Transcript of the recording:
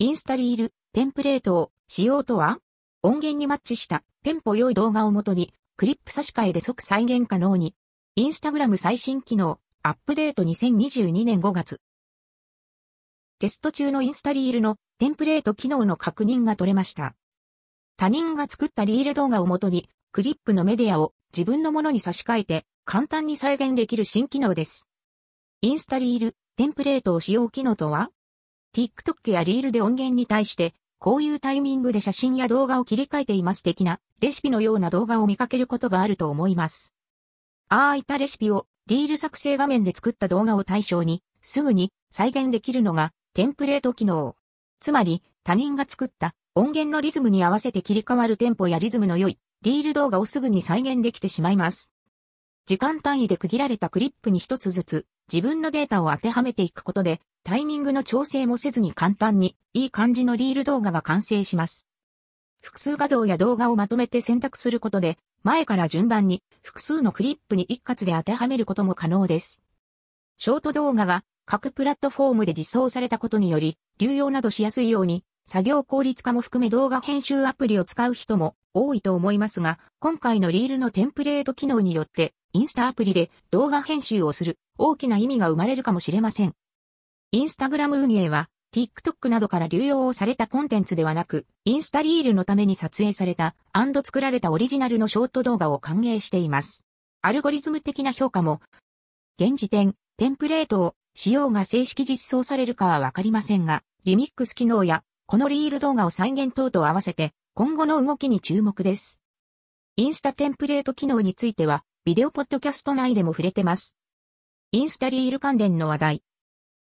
インスタリール、テンプレートを使用とは音源にマッチしたテンポ良い動画をもとにクリップ差し替えで即再現可能に。インスタグラム最新機能、アップデート2022年5月。テスト中のインスタリールのテンプレート機能の確認が取れました。他人が作ったリール動画をもとに、クリップのメディアを自分のものに差し替えて簡単に再現できる新機能です。インスタリール、テンプレートを使用機能とは ?TikTok やリールで音源に対して、こういうタイミングで写真や動画を切り替えています的なレシピのような動画を見かけることがあると思います。ああいったレシピをリール作成画面で作った動画を対象にすぐに再現できるのがテンプレート機能。つまり他人が作った音源のリズムに合わせて切り替わるテンポやリズムの良いリール動画をすぐに再現できてしまいます。時間単位で区切られたクリップに一つずつ自分のデータを当てはめていくことでタイミングの調整もせずに簡単にいい感じのリール動画が完成します。複数画像や動画をまとめて選択することで前から順番に複数のクリップに一括で当てはめることも可能です。ショート動画が各プラットフォームで実装されたことにより流用などしやすいように作業効率化も含め動画編集アプリを使う人も多いと思いますが、今回のリールのテンプレート機能によって、インスタアプリで動画編集をする大きな意味が生まれるかもしれません。インスタグラム運営は、TikTok などから流用をされたコンテンツではなく、インスタリールのために撮影された、作られたオリジナルのショート動画を歓迎しています。アルゴリズム的な評価も、現時点、テンプレートを使用が正式実装されるかはわかりませんが、リミックス機能やこのリール動画を再現等と合わせて、今後の動きに注目です。インスタテンプレート機能については、ビデオポッドキャスト内でも触れてます。インスタリール関連の話題、